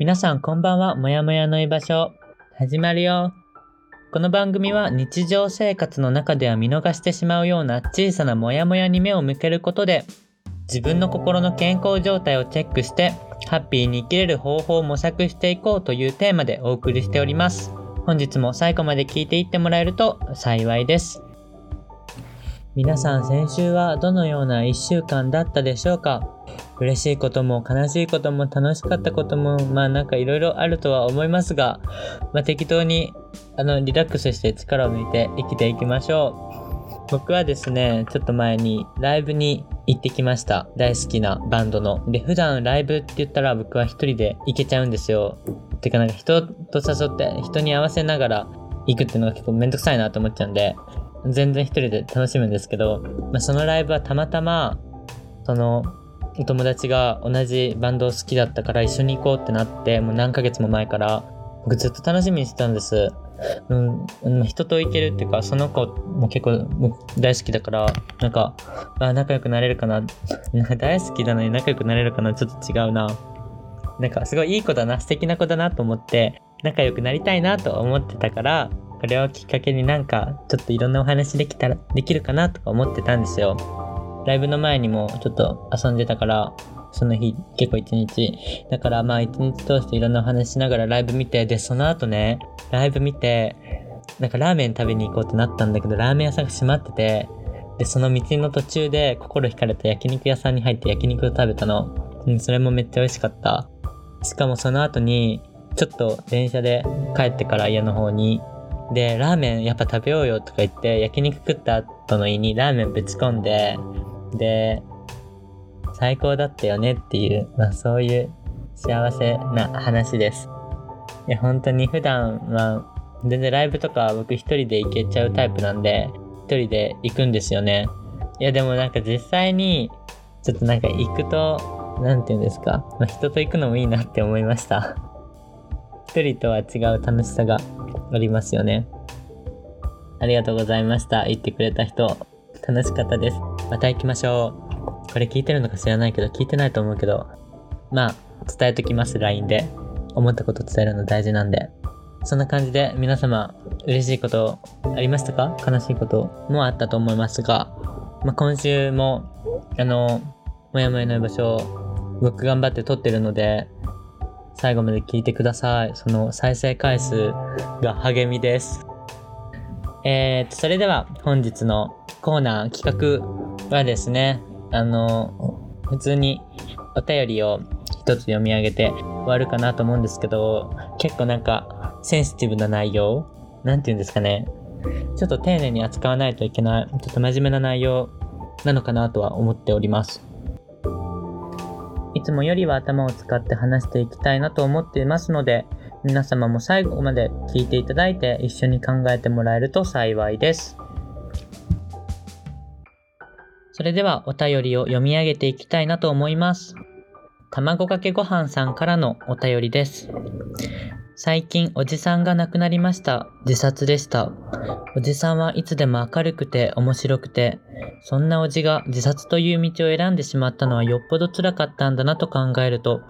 皆さんこんばんは、もやもやの居場所。始まるよ。この番組は日常生活の中では見逃してしまうような小さなモヤモヤに目を向けることで、自分の心の健康状態をチェックして、ハッピーに生きれる方法を模索していこうというテーマでお送りしております。本日も最後まで聞いていってもらえると幸いです。皆さん先週はどのような1週間だったでしょうか？嬉しいことも悲しいことも楽しかったこともまあなんかいろいろあるとは思いますが、まあ、適当にあのリラックスして力を抜いて生きていきましょう。僕はですねちょっと前にライブに行ってきました。大好きなバンドので普段ライブって言ったら僕は一人で行けちゃうんですよ。てかなんか人と誘って人に合わせながら行くっていうのが結構めんどくさいなと思っちゃうんで全然一人で楽しむんですけど、まあ、そのライブはたまたまそのお友達が同じバンド好きだったから一緒に行こうってなってもう何ヶ月も前から僕ずっと楽しみにしてたんです。うん、人と行けるっていうかその子も結構大好きだからなんかあ仲良くなれるかな。大好きなのに仲良くなれるかな。ちょっと違うな。なんかすごいいい子だな素敵な子だなと思って仲良くなりたいなと思ってたからこれをきっかけになんかちょっといろんなお話できたらできるかなとか思ってたんですよ。ライブの前にもちょっと遊んでたからその日結構一日。だからまあ一日通していろんなお話しながらライブ見てでその後ねライブ見てなんかラーメン食べに行こうってなったんだけどラーメン屋さんが閉まっててでその道の途中で心惹かれた焼肉屋さんに入って焼肉を食べたの、それもめっちゃ美味しかった。しかもその後にちょっと電車で帰ってから家の方にで、ラーメンやっぱ食べようよとか言って、焼肉食った後の胃にラーメンぶち込んで、で、最高だったよねっていう、まあそういう幸せな話です。いや、本当に普段は、全然ライブとか僕一人で行けちゃうタイプなんで、一人で行くんですよね。いや、でもなんか実際に、ちょっとなんか行くと、なんて言うんですか、まあ、人と行くのもいいなって思いました。一人とは違う楽しさがありますよね。ありがとうございました。言ってくれた人、楽しかったです。また行きましょう。これ聞いてるのか知らないけど、聞いてないと思うけど、まあ、伝えときます、LINE で。思ったこと伝えるの大事なんで。そんな感じで皆様、嬉しいことありましたか？悲しいこともあったと思いますが、まあ、今週も、あの、もやもやの居場所を僕頑張って撮ってるので、最後まで聞いてください。その再生回数が励みです。えーと、それでは本日のコーナー企画はですね、あの、普通にお便りを一つ読み上げて終わるかなと思うんですけど、結構なんかセンシティブな内容なんて言うんですかね。ちょっと丁寧に扱わないといけない、ちょっと真面目な内容なのかなとは思っております。いつもよりは頭を使って話していきたいなと思っていますので、皆様も最後まで聞いていただいて一緒に考えてもらえると幸いです。それではお便りを読み上げていきたいなと思います。卵かけご飯さんからのお便りです。最近おじさんが亡くなりました。自殺でした。おじさんはいつでも明るくて面白くて、そんなおじが自殺という道を選んでしまったのはよっぽど辛かったんだなと考えると、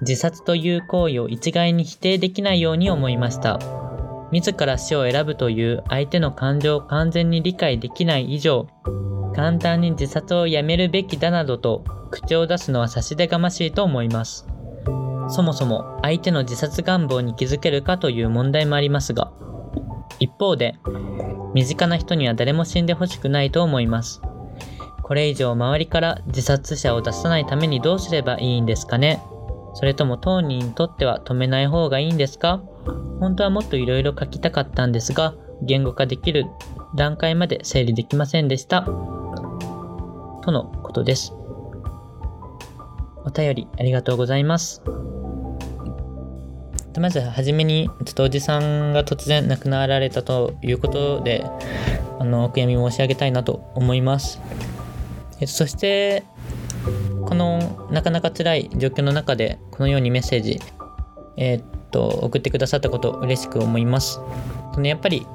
自殺という行為を一概に否定できないように思いました。自ら死を選ぶという相手の感情を完全に理解できない以上、簡単に自殺をやめるべきだなどと口を出すのは差し出がましいと思います。そもそも相手の自殺願望に気づけるかという問題もありますが、一方で、身近な人には誰も死んでほしくないと思います。これ以上周りから自殺者を出さないためにどうすればいいんですかね？それとも当人にとっては止めない方がいいんですか？本当はもっと色々書きたかったんですが、言語化できる段階まで整理できませんでした。とのことです。お便りありがとうございます。まずはじめにちょっとおじさんが突然亡くなられたということであのお悔やみ申し上げたいなと思います。えっと、そしてこのなかなか辛い状況の中でこのようにメッセージ、え、っと送ってくださったこと嬉しく思います。そのやっぱり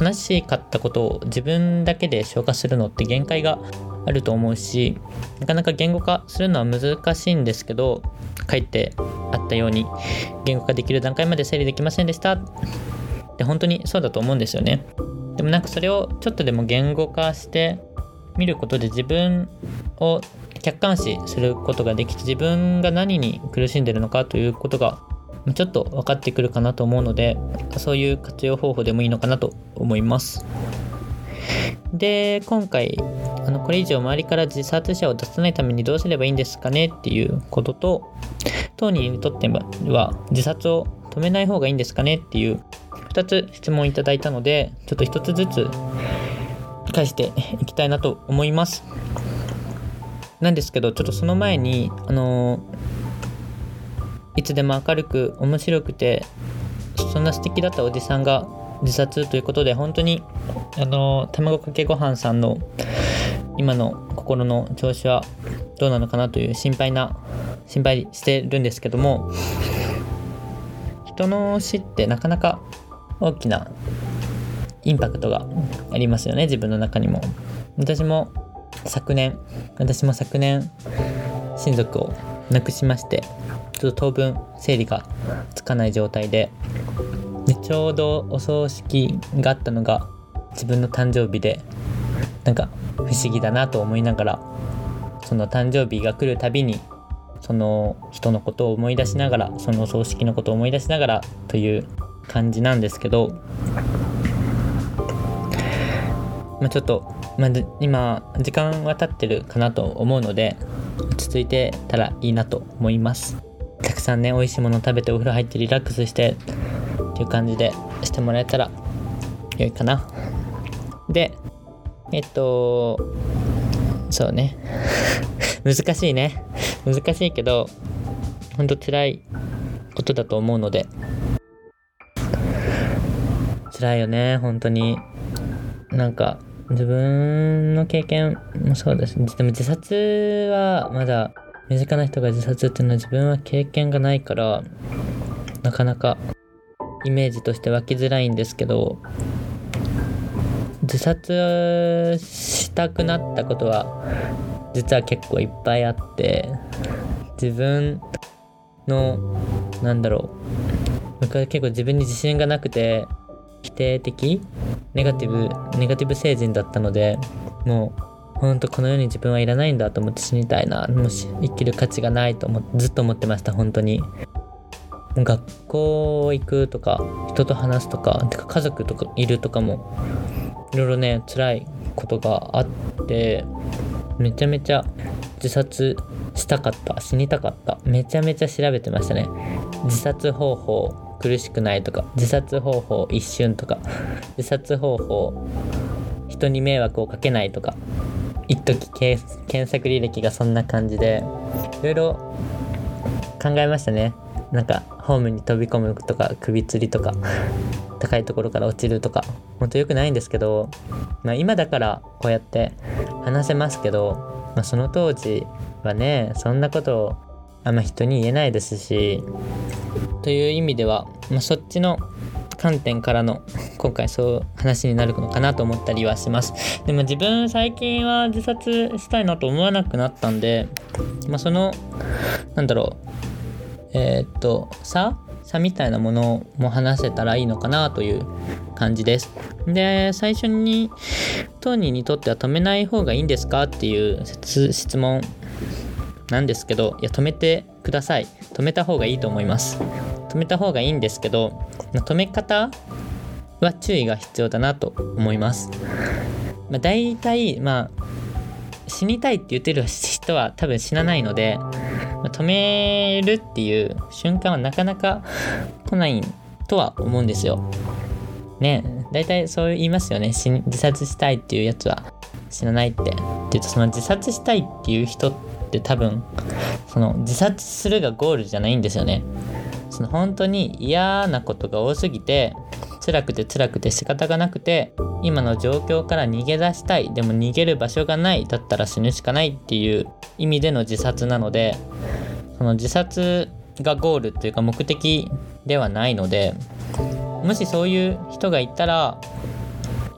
悲しかったことを自分だけで消化するのって限界があると思うしなかなか言語化するのは難しいんですけどかえってあっったように言語化できる段階まで整理できませんでした。で本当にそうだと思うんですよね。でもなんかそれをちょっとでも言語化して見ることで自分を客観視することができて自分が何に苦しんでるのかということがちょっと分かってくるかなと思うのでそういう活用方法でもいいのかなと思います。で今回あのこれ以上周りから自殺者を出さないためにどうすればいいんですかねっていうことと当人にとっては自殺を止めない方がいいんですかねっていう2つ質問いただいたのでちょっと1つずつ返していきたいなと思います。なんですけどちょっとその前にあのいつでも明るく面白くてそんな素敵だったおじさんが自殺ということで本当にあの卵かけご飯さんの今の心の調子はどうなのかなという心配な心配してるんですけども人の死ってなかなか大きなインパクトがありますよね自分の中にも。私も昨年私も昨年親族を亡くしましてちょっと当分整理がつかない状態ででちょうどお葬式があったのが自分の誕生日でなんか不思議だなと思いながらその誕生日が来るたびにその人のことを思い出しながらそのお葬式のことを思い出しながらという感じなんですけど、まあ、ちょっと、まあ、今時間は経ってるかなと思うので落ち着いてたらいいなと思います。たくさんね美味しいもの食べてお風呂入ってリラックスしてっていう感じでしてもらえたら良いかな。でえっとそうね。難しいね。難しいけどほんと辛いことだと思うので。辛いよね本当に。なんか自分の経験もそうですでも自殺はまだ身近な人が自殺っていうのは自分は経験がないからなかなかイメージとして湧きづらいんですけど自殺したくなったことは実は結構いっぱいあって自分のなんだろう僕は結構自分に自信がなくて否定的ネガティブネガティブ成人だったのでもうほんとこの世に自分はいらないんだと思って死にたいなもし生きる価値がないと思ってずっと思ってました本当に。学校行くとか人と話すとかてか家族とかいるとかもいろいろね辛いことがあってめちゃめちゃ自殺したかった死にたかった。めちゃめちゃ調べてましたね。自殺方法苦しくないとか自殺方法一瞬とか 自殺方法人に迷惑をかけないとか一時検索履歴がそんな感じでいろいろ考えましたね。なんかホームに飛び込むとか首吊りとか高いところから落ちるとかほんと良くないんですけど、まあ、今だからこうやって話せますけど、まあ、その当時はねそんなことをあんま人に言えないですしという意味では、まあ、そっちの観点からの今回そう話になるのかなと思ったりはします。でも自分最近は自殺したいなと思わなくなったんで、まあ、そのなんだろうえー、っと差差みたいなものも話せたらいいのかなという感じです。で最初に当人にとっては止めない方がいいんですかっていう質問なんですけどいや止めてください。止めた方がいいと思います。止めた方がいいんですけど止め方は注意が必要だなと思います、まあ、大体まあ死にたいって言ってる人は多分死なないので止めるっていう瞬間はなかなか 来ないとは思うんですよ。ね大体そう言いますよね自殺したいっていうやつは死なないって。って言うとその自殺したいっていう人って多分その自殺するがゴールじゃないんですよね。その本当に嫌なことが多すぎて辛くて辛くて仕方がなくて今の状況から逃げ出したい。でも逃げる場所がないだったら死ぬしかないっていう意味での自殺なのでその自殺がゴールっていうか目的ではないのでもしそういう人がいたら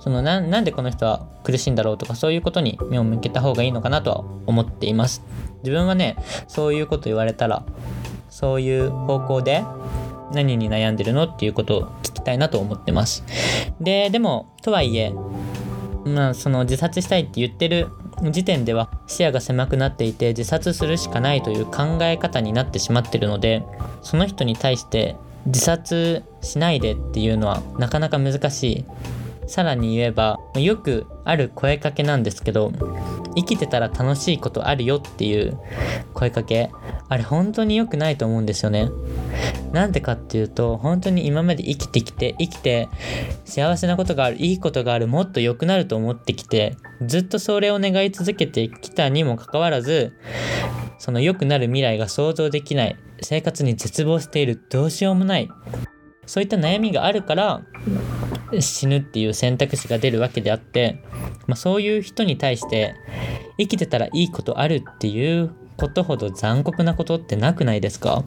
そのななんでこの人は苦しいんだろうとかそういうことに目を向けた方がいいのかなとは思っています。自分はねそういうこと言われたらそういう方向で何に悩んでるのっていうことを聞きたいなと思ってます。ででもとはいえまあその自殺したいって言ってる時点では視野が狭くなっていて自殺するしかないという考え方になってしまってるのでその人に対して自殺しないでっていうのはなかなか難しい。さらに言えばよくある声かけなんですけど生きてたら楽しいことあるよっていう声かけ。あれ本当に良くないと思うんですよね。なんでかっていうと本当に今まで生きてきて生きて幸せなことがあるいいことがあるもっと良くなると思ってきてずっとそれを願い続けてきたにもかかわらずその良くなる未来が想像できない生活に絶望しているどうしようもないそういった悩みがあるから死ぬっていう選択肢が出るわけであって、まあ、そういう人に対して生きてたらいいことあるっていうことほど残酷なことってなくないですか？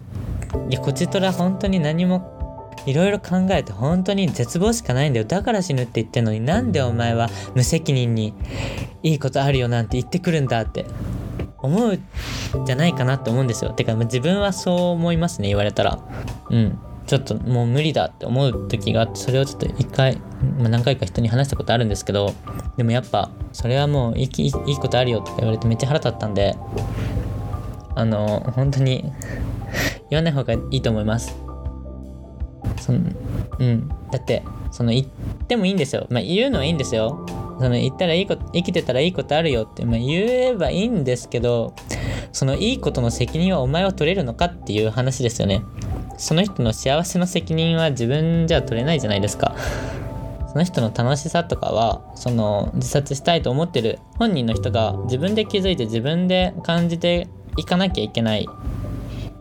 いやこちとら本当に何もいろいろ考えて本当に絶望しかないんだよ。だから死ぬって言ってんのになんでお前は無責任にいいことあるよなんて言ってくるんだって思うじゃないかなって思うんですよ。てか自分はそう思いますね言われたら。うん。ちょっともう無理だって思う時があってそれをちょっと一回、まあ、何回か人に話したことあるんですけどでもやっぱそれはもういいいいことあるよとか言われてめっちゃ腹立ったんであの本当に言わない方がいいと思います。そのうん。だってその言ってもいいんですよ。まあ言うのはいいんですよ。その言ったらいいこと生きてたらいいことあるよって、まあ、言えばいいんですけどそのいいことの責任はお前は取れるのかっていう話ですよね。その人の幸せの責任は自分じゃ取れないじゃないですか。その人の楽しさとかはその自殺したいと思ってる本人の人が自分で気づいて自分で感じていかなきゃいけない。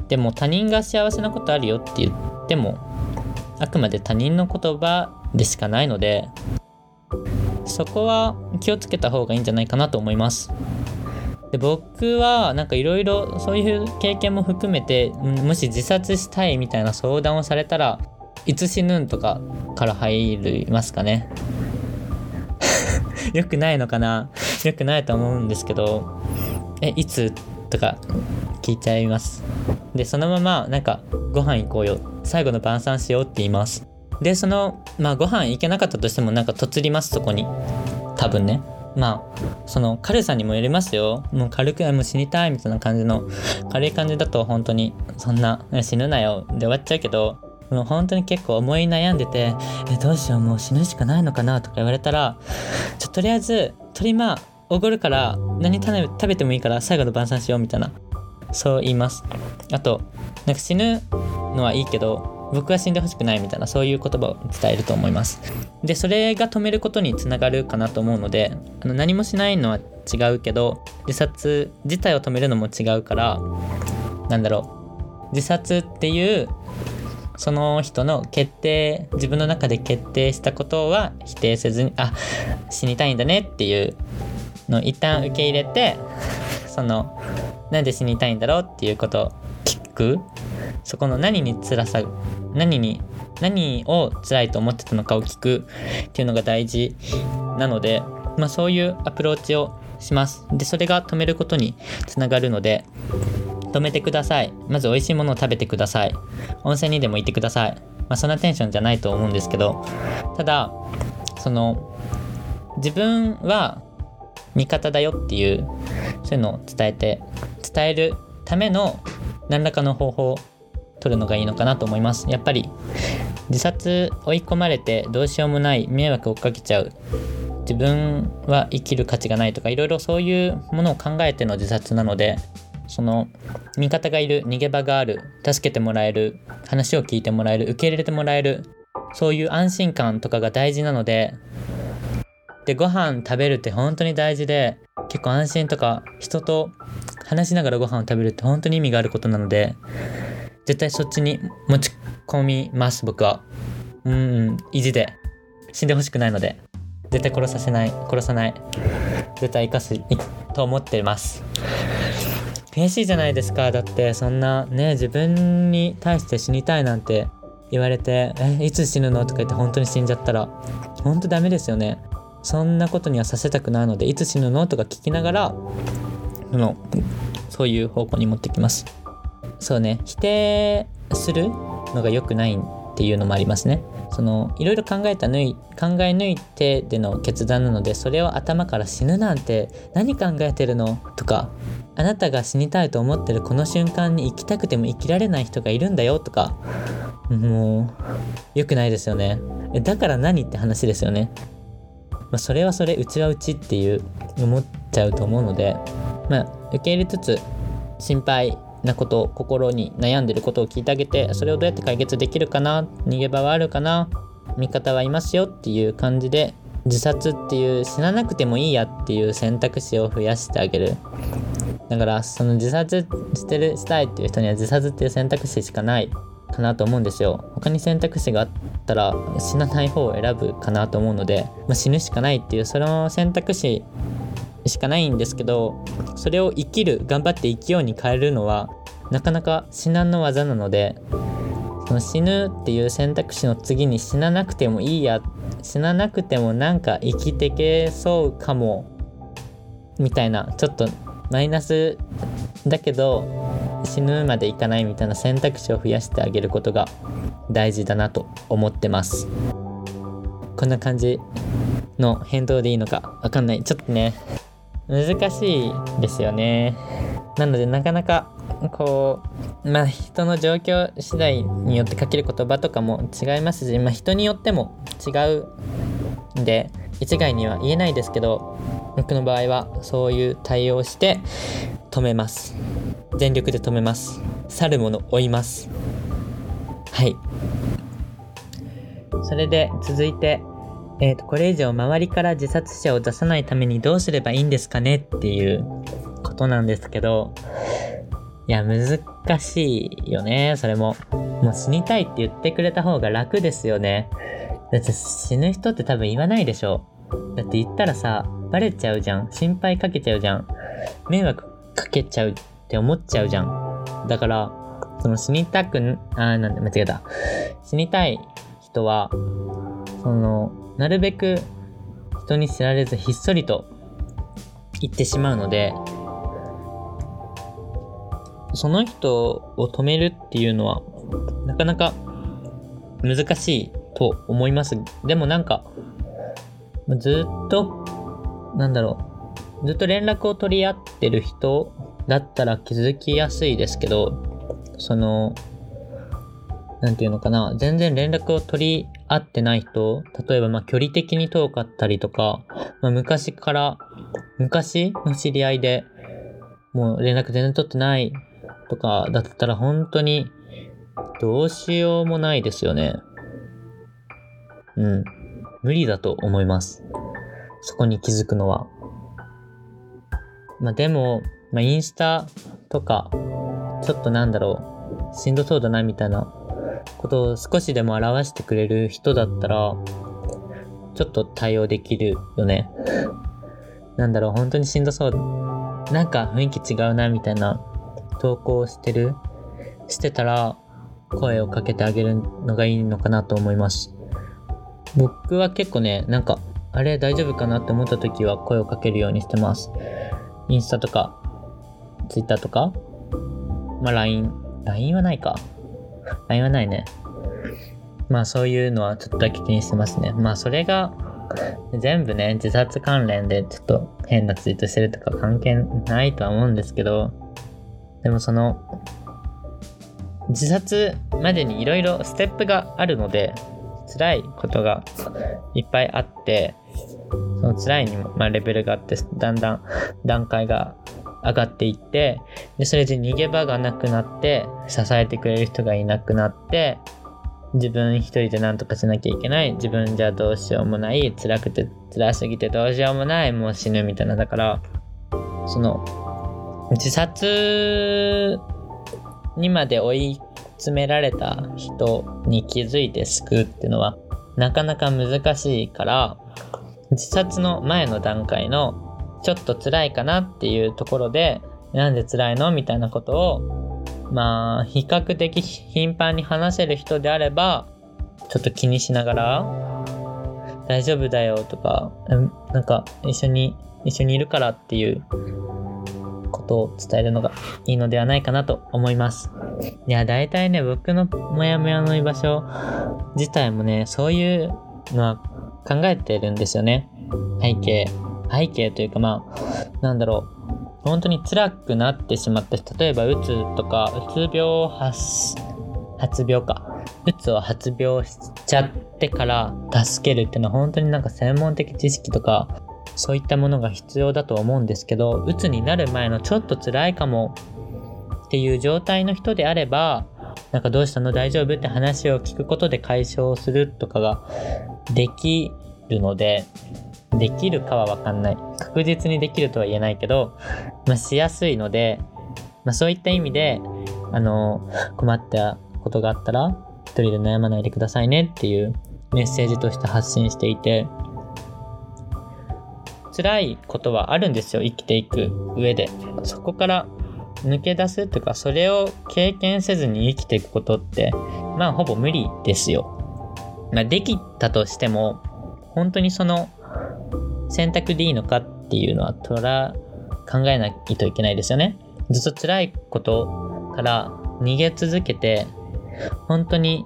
でも他人が幸せなことあるよって言ってもあくまで他人の言葉でしかないのでそこは気をつけた方がいいんじゃないかなと思います。で僕はなんかいろいろそういう経験も含めてもし自殺したいみたいな相談をされたらいつ死ぬんとかから入りますかね。よくないのかな？よくないと思うんですけどえいつ？とか聞いちゃいます。でそのままなんかご飯行こうよ。最後の晩餐しようって言います。でそのまあご飯行けなかったとしてもなんかとつりますそこに。多分ね。まあその軽さにもよりますよ。もう軽くもう死にたいみたいな感じの軽い感じだと本当にそんな死ぬなよ。で終わっちゃうけどもう本当に結構思い悩んでてえどうしよう。もう死ぬしかないのかなとか言われたらちょとりあえず鳥まあおごるから何食べてもいいから最後の晩餐しようみたいな。そう言います。あとなんか死ぬのはいいけど僕は死んでほしくないみたいなそういう言葉を伝えると思います。でそれが止めることにつながるかなと思うのであの何もしないのは違うけど自殺自体を止めるのも違うからなんだろう。自殺っていうその人の決定自分の中で決定したことは否定せずにあ死にたいんだねっていうの一旦受け入れてそのなんで死にたいんだろうっていうことを聞く。そこの何に辛さ何に何を辛いと思ってたのかを聞くっていうのが大事なので、まあ、そういうアプローチをします。でそれが止めることにつながるので止めてください。まず美味しいものを食べてください。温泉にでも行ってください。まあそんなテンションじゃないと思うんですけどただその自分は味方だよっていうそういうのを伝えて伝えるための何らかの方法を取るのがいいのかなと思います。やっぱり自殺追い込まれてどうしようもない迷惑をかけちゃう自分は生きる価値がないとかいろいろそういうものを考えての自殺なのでその味方がいる逃げ場がある助けてもらえる話を聞いてもらえる受け入れてもらえるそういう安心感とかが大事なのででご飯食べるって本当に大事で結構安心とか人と話しながらご飯を食べるって本当に意味があることなので絶対そっちに持ち込みます僕は。うん意地で。死んでほしくないので。絶対殺させない。殺さない。絶対生かすと思ってます。悔しいじゃないですか。だってそんなね自分に対して死にたいなんて言われて「えいつ死ぬの?」とか言って本当に死んじゃったら本当ダメですよね。そんなことにはさせたくないのでいつ死ぬの？とか聞きながらのそういう方向に持ってきます。そうね。否定するのが良くないっていうのもありますね。そのいろいろ考えた抜い考え抜いてでの決断なのでそれを頭から死ぬなんて何考えてるの？とかあなたが死にたいと思ってるこの瞬間に生きたくても生きられない人がいるんだよとかもう良くないですよね。だから何って話ですよね。まあ、それはそれうちはうちっていう思っちゃうと思うのでまあ受け入れつつ心配なこと心に悩んでることを聞いてあげてそれをどうやって解決できるかな逃げ場はあるかな味方はいますよっていう感じで自殺っていう死ななくてもいいやっていう選択肢を増やしてあげる。だからその自殺してるしたいっていう人には自殺っていう選択肢しかない。かなと思うんですよ。他に選択肢があったら死なない方を選ぶかなと思うので、まあ、死ぬしかないっていうその選択肢しかないんですけどそれを生きる頑張って生きように変えるのはなかなか至難の技なのでその死ぬっていう選択肢の次に死ななくてもいいや死ななくてもなんか生きてけそうかもみたいなちょっとマイナスだけど死ぬまでいかないみたいな選択肢を増やしてあげることが大事だなと思ってます。こんな感じの返答でいいのかわかんない。ちょっとね。難しいですよね。なのでなかなかこうまあ人の状況次第によってかける言葉とかも違いますし、まあ、人によっても違うんで一概には言えないですけど僕の場合はそういう対応して止めます。全力で止めます。去る者追います。はい。それで続いてえーと、これ以上周りから自殺者を出さないためにどうすればいいんですかねっていうことなんですけどいや難しいよね。それも。もう死にたいって言ってくれた方が楽ですよね。だって死ぬ人って多分言わないでしょ。だって言ったらさバレちゃうじゃん。心配かけちゃうじゃん。迷惑かけちゃうって思っちゃうじゃん。だからその死にたくあなんで間違えた。死にたい人はそのなるべく人に知られずひっそりと言ってしまうのでその人を止めるっていうのはなかなか難しいと思います。でもなんかずっとなんだろうずっと連絡を取り合ってる人だったら気づきやすいですけどそのなんていうのかな全然連絡を取り会ってない人、例えばま距離的に遠かったりとか、まあ、昔から、昔の知り合いでもう連絡全然取ってないとかだったら本当にどうしようもないですよね。うん。無理だと思います。そこに気づくのは。まあでも、まあインスタとか、ちょっとなんだろう、しんどそうだなみたいなことを少しでも表してくれる人だったら、ちょっと対応できるよね。なんだろう、本当にしんどそう。なんか雰囲気違うな、みたいな投稿してるしてたら、声をかけてあげるのがいいのかなと思います。僕は結構ね、なんか、あれ大丈夫かなって思った時は声をかけるようにしてます。インスタとか、ツイッターとか、まあ LINE、LINE はないか。LINE はないね。まあそういうのはちょっとだけ気にしてますね。まあそれが全部ね、自殺関連でちょっと変なツイートしてるとか関係ないとは思うんですけど、でもその、自殺までにいろいろステップがあるので、辛いことがいっぱいあって、その辛いにも、まあ、レベルがあって、だんだん段階が上がっていってでそれで逃げ場がなくなって支えてくれる人がいなくなって自分一人で何とかしなきゃいけない。自分じゃどうしようもない。辛くて辛すぎてどうしようもない。もう死ぬみたいな。だからその自殺にまで追い詰められた人に気づいて救うっていうのはなかなか難しいから自殺の前の段階のちょっと辛いかなっていうところで、なんで辛いのみたいなことを、まあ、比較的頻繁に話せる人であれば、ちょっと気にしながら、大丈夫だよとか、なんか一緒に、一緒にいるからっていうことを伝えるのがいいのではないかなと思います。いや、大体ね、僕のモヤモヤの居場所自体もね、そういうのは考えてるんですよね。背景。背景というかまあ、なんだろう。本当に辛くなってしまった人、例えばうつとか、うつ病発、発病か。うつを発病しちゃってから助けるっていうのは本当になんか専門的知識とかそういったものが必要だと思うんですけどうつになる前のちょっと辛いかもっていう状態の人であればなんかどうしたの？大丈夫？って話を聞くことで解消するとかができるのでできるかは分かんない。確実にできるとは言えないけど、まあ、しやすいので、まあ、そういった意味であの困ったことがあったら一人で悩まないでくださいねっていうメッセージとして発信していて辛いことはあるんですよ生きていく上で。そこから抜け出すというかそれを経験せずに生きていくことってまあほぼ無理ですよ、まあ、できたとしても本当にその選択でいいのかっていうのはとら考えないといけないですよね。ずっと辛いことから逃げ続けて本当に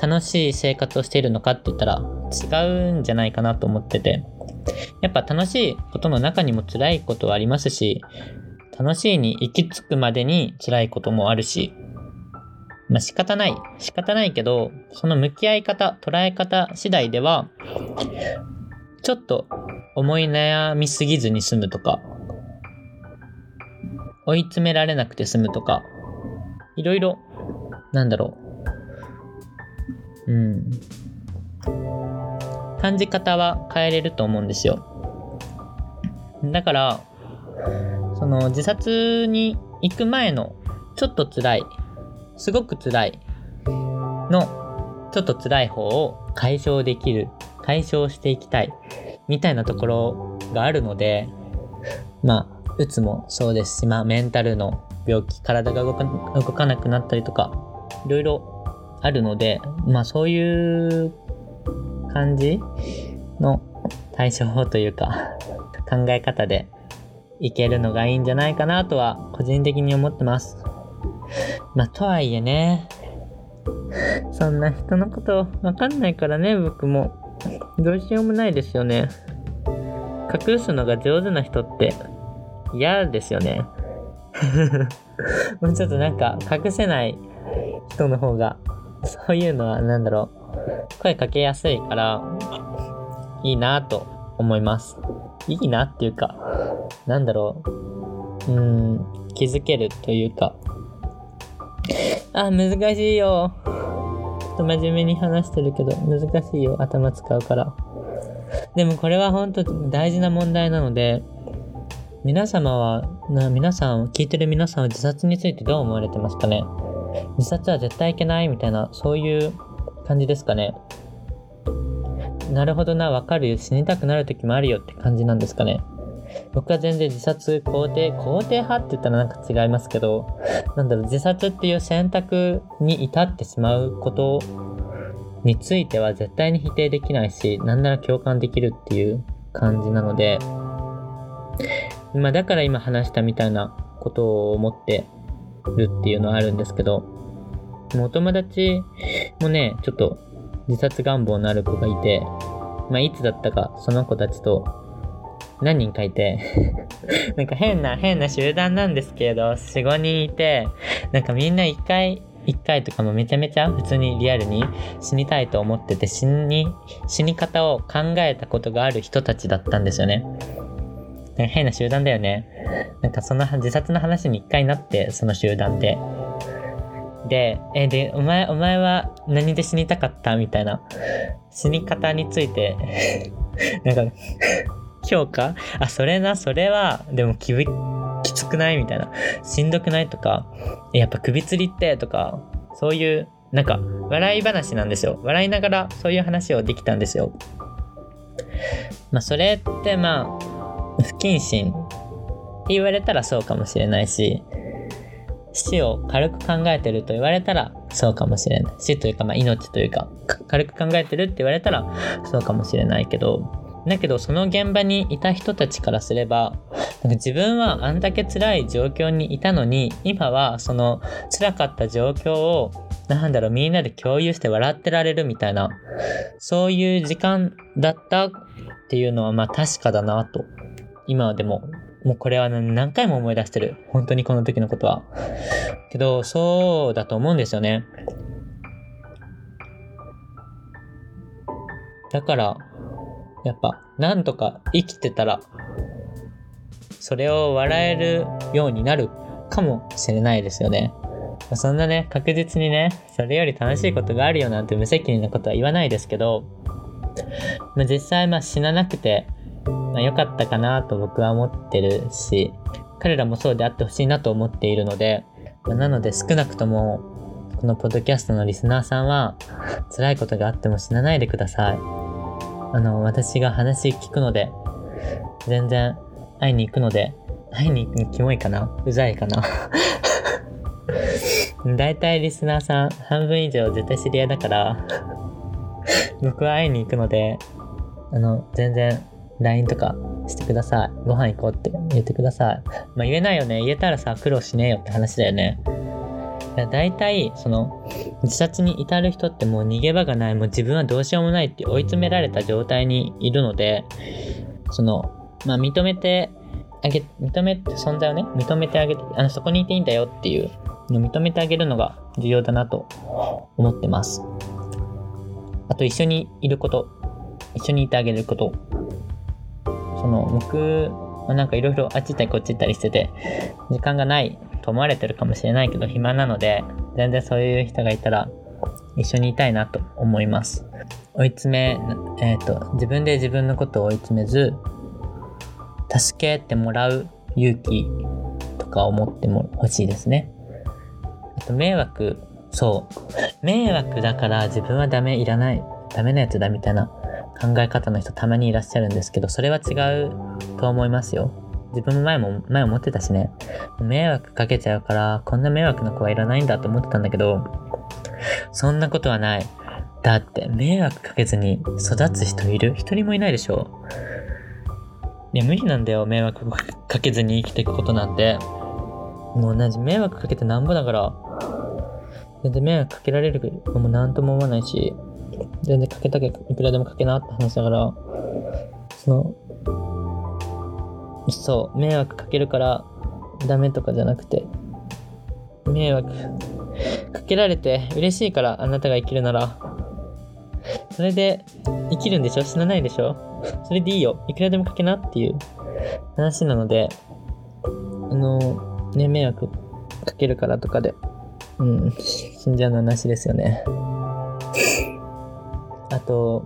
楽しい生活をしているのかって言ったら違うんじゃないかなと思ってて。やっぱ楽しいことの中にも辛いことはありますし楽しいに行き着くまでに辛いこともあるしまあ仕方ない。仕方ないけどその向き合い方捉え方次第ではちょっと思い悩みすぎずに済むとか追い詰められなくて済むとかいろいろなんだろう。うん。感じ方は変えれると思うんですよ。だから、その自殺に行く前のちょっと辛い、すごく辛いのちょっと辛い方を解消できる、解消していきたいみたいなところがあるので、まあ、うつもそうですし、まあ、メンタルの病気、体が動か動かなくなったりとか、いろいろあるので、まあそういう感じの対処法というか 考え方でいけるのがいいんじゃないかなとは個人的に思ってます。まあとはいえね、そんな人のことわかんないからね、僕も。どうしようもないですよね。隠すのが上手な人って嫌ですよね。もうちょっとなんか隠せない人の方が、そういうのは何だろう、声かけやすいから、いいなと思います。いいなっていうか、なんだろう、うん、気づけるというか、あ、難しいよ。っと真面目に話してるけど、難しいよ。頭使うから。でもこれは本当大事な問題なので、皆様は、な皆さん、聞いてる皆さんは自殺についてどう思われてますかね？自殺は絶対いけないみたいな、そういう感じですかね？なるほどな、わかるよ。死にたくなる時もあるよって感じなんですかね？僕は全然自殺肯定、肯定派って言ったらなんか違いますけど、なんだろう、自殺っていう選択に至ってしまうことについては絶対に否定できないし、なんなら共感できるっていう感じなので、まあだから今話したみたいなことを思ってるっていうのはあるんですけども、お友達もね、ちょっと自殺願望のある子がいて、まあ、いつだったかその子たちと何人かいて？なんか変な変な集団なんですけど4、5人いてなんかみんな1回1回とかもめちゃめちゃ普通にリアルに死にたいと思ってて死に死に方を考えたことがある人たちだったんですよね。なんか変な集団だよね。なんかその自殺の話に一回なって、その集団で。で、え、で、お前、お前は何で死にたかった？みたいな。死に方についてなんか評価？あ、それな、それは、でもききつくない？みたいな。しんどくない？とか、やっぱ首吊りって？とか、そういう、なんか、笑い話なんですよ。笑いながらそういう話をできたんですよ。まあ、それってまあ、不謹慎って言われたらそうかもしれないし、死を軽く考えてると言われたらそうかもしれない。死というか、まあ、命というか、軽く考えてるって言われたらそうかもしれないけど、だけどその現場にいた人たちからすれば自分はあんだけ辛い状況にいたのに今はその辛かった状況をなんだろうみんなで共有して笑ってられるみたいなそういう時間だったっていうのはまあ確かだなと。今はでももうこれは何回も思い出してる。本当にこの時のことは。けどそうだと思うんですよね。だからやっぱなんとか生きてたらそれを笑えるようになるかもしれないですよね。そんなね、確実にね、それより楽しいことがあるよなんて無責任なことは言わないですけど、まあ、実際まあ死ななくて、まあ、かったかなと僕は思ってるし、彼らもそうであってほしいなと思っているので、まあ、なので少なくとも、このポッドキャストのリスナーさんは、辛いことがあっても死なないでください。あの、私が話聞くので、全然会いに行くので、会いに行くキモいかな？うざいかな？大体リスナーさん半分以上絶対知り合いだから僕は会いに行くので、あの、全然 LINE とかしてください。ご飯行こうって言ってください。まあ言えないよね。言えたらさ、苦労しねえよって話だよね。だ大体、その、自殺に至る人ってもう逃げ場がない、もう自分はどうしようもないって追い詰められた状態にいるので、その、まあ、認めてあげ、認めて、存在をね、認めてあげて、あの、そこにいていいんだよっていうのを認めてあげるのが重要だなと思ってます。あと、一緒にいること。一緒にいてあげること。その、僕はなんかいろいろあっち行ったりこっち行ったりしてて、時間がないと思われてるかもしれないけど、暇なので、全然そういう人がいたら、一緒にいたいなと思います。追い詰め、えっ、ー、と、自分で自分のことを追い詰めず、助けてもらう勇気とか思っても欲しいですね。あと迷惑、そう。迷惑だから自分はダメいらない、ダメなやつだみたいな考え方の人たまにいらっしゃるんですけど、それは違うと思いますよ。自分も前も、前思ってたしね。迷惑かけちゃうから、こんな迷惑な子はいらないんだと思ってたんだけど、そんなことはない。だって、迷惑かけずに育つ人いる？一人もいないでしょ。いや、無理なんだよ、迷惑かけずに生きていくことなんて。もう同じ迷惑かけてなんぼだから、全然迷惑かけられるのも何とも思わないし、全然かけたけ、いくらでもかけなって話だから、その、そう、迷惑かけるからダメとかじゃなくて、迷惑かけられて嬉しいからあなたが生きるなら、それで生きるんでしょ？死なないでしょ？それでいいよ。いくらでもかけなっていう話なので、あの、ね、迷惑かけるからとかで、うん、死んじゃうのはなしですよね。あと、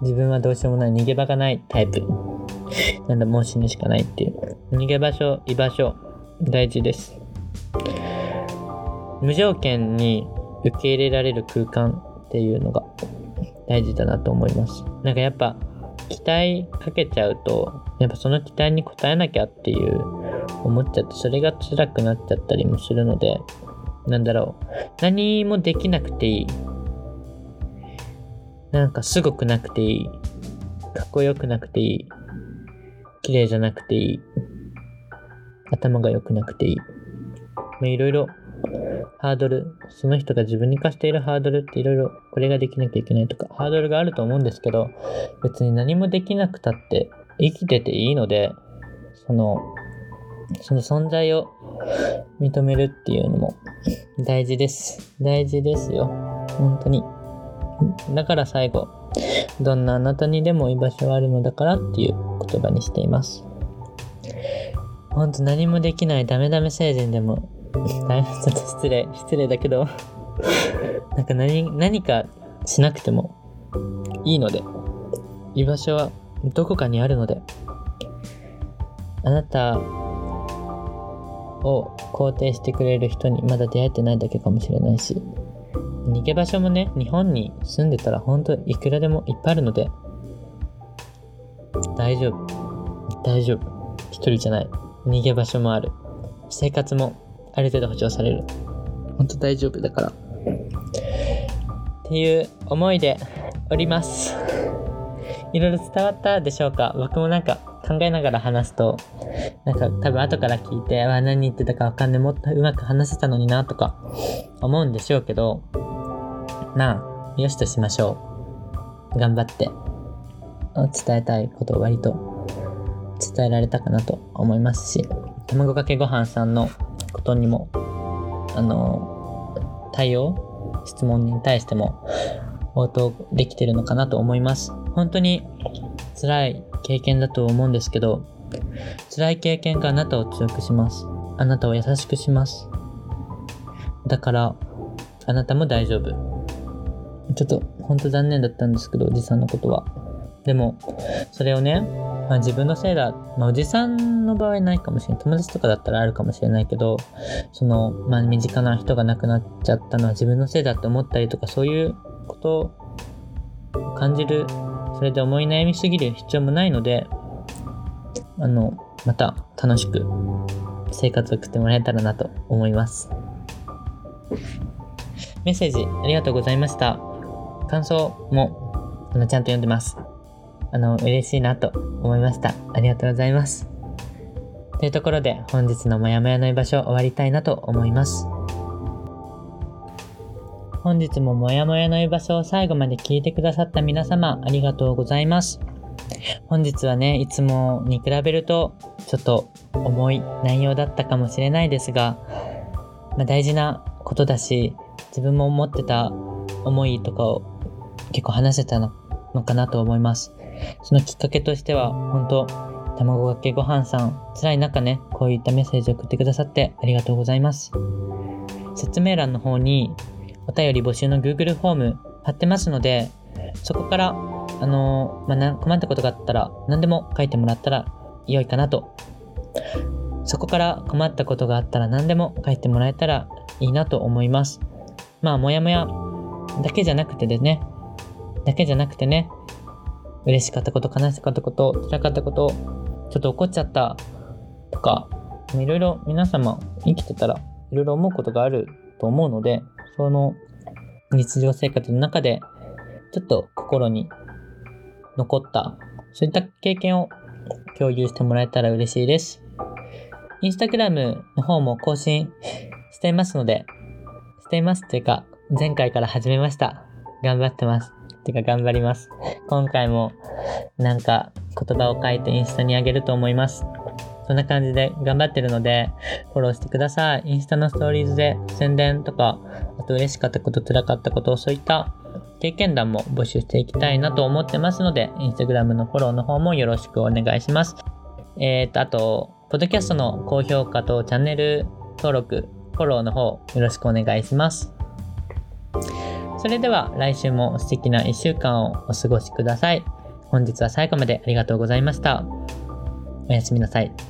自分はどうしようもない逃げ場がないタイプ。なんだ、もう死ぬしかないっていう。逃げ場所、居場所、大事です。無条件に受け入れられる空間っていうのが大事だなと思います。なんかやっぱ期待かけちゃうと、やっぱその期待に応えなきゃっていう思っちゃって、それが辛くなっちゃったりもするので、なんだろう。何もできなくていい。なんかすごくなくていい。かっこよくなくていい。綺麗じゃなくていい。頭が良くなくていい。まあ、いろいろハードル、その人が自分に課しているハードルっていろいろこれができなきゃいけないとか、ハードルがあると思うんですけど、別に何もできなくたって生きてていいので、その、その存在を認めるっていうのも大事です。大事ですよ。本当に。だから最後、どんなあなたにでも居場所はあるのだからっていう言葉にしています。ほんと何もできないダメダメ星人でもだいぶちょっと失礼、失礼だけど なんか何、何かしなくてもいいので、居場所はどこかにあるので、あなたを肯定してくれる人にまだ出会えてないだけかもしれないし、逃げ場所もね、日本に住んでたら本当いくらでもいっぱいあるので、大丈夫。大丈夫。一人じゃない。逃げ場所もある。生活もある程度保証される。ほんと大丈夫だから。っていう思いでおります。いろいろ伝わったでしょうか？僕もなんか考えながら話すと、なんか多分後から聞いて、あ何言ってたかわかんない、もっとうまく話せたのになとか思うんでしょうけど、まあ、よしとしましょう。頑張って伝えたいことを割と伝えられたかなと思いますし、卵かけご飯さんのことにも、あの、対応質問に対しても応答できてるのかなと思います。本当に辛い経験だと思うんですけど、辛い経験があなたを強くします。あなたを優しくします。だから、あなたも大丈夫。ちょっと、ほんと残念だったんですけど、おじさんのことは。でも、それをね、まあ、自分のせいだ。まあ、おじさんの場合ないかもしれない。友達とかだったらあるかもしれないけど、その、まあ、身近な人が亡くなっちゃったのは自分のせいだって思ったりとか、そういうことを感じる、それで思い悩みすぎる必要もないので、あの、また楽しく生活を送ってもらえたらなと思います。メッセージありがとうございました。感想もあのちゃんと読んでます。あの、嬉しいなと思いました。ありがとうございます。というところで本日のもやもやの居場所終わりたいなと思います。本日ももやもやの居場所を最後まで聞いてくださった皆様ありがとうございます。本日はね、いつもに比べるとちょっと重い内容だったかもしれないですが、まあ、大事なことだし、自分も思ってた思いとかを結構話せたのかなと思います。そのきっかけとしては、本当卵かけご飯さん、辛い中ね、こういったメッセージを送ってくださってありがとうございます。説明欄の方にお便り募集の Google フォーム貼ってますので、そこから、あのー、まあ、困ったことがあったら何でも書いてもらったら良いかなと。そこから困ったことがあったら何でも書いてもらえたらいいなと思います。まあ、もやもやだけじゃなくてですね、だけじゃなくてね、嬉しかったこと、悲しかったこと、辛かったこと、ちょっと怒っちゃったとか、いろいろ皆様生きてたらいろいろ思うことがあると思うので、その日常生活の中でちょっと心に残った、そういった経験を共有してもらえたら嬉しいです。インスタグラムの方も更新していますので、していますというか、前回から始めました。頑張ってます。てか頑張ります。今回もなんか言葉を書いてインスタにあげると思います。そんな感じで頑張ってるので、フォローしてください。インスタのストーリーズで宣伝とか、あと嬉しかったこと、辛かったこと、そういった経験談も募集していきたいなと思ってますので、インスタグラムのフォローの方もよろしくお願いします。えっ、ー、と、あと、ポッドキャストの高評価とチャンネル登録、フォローの方よろしくお願いします。それでは来週も素敵な1週間をお過ごしください。本日は最後までありがとうございました。おやすみなさい。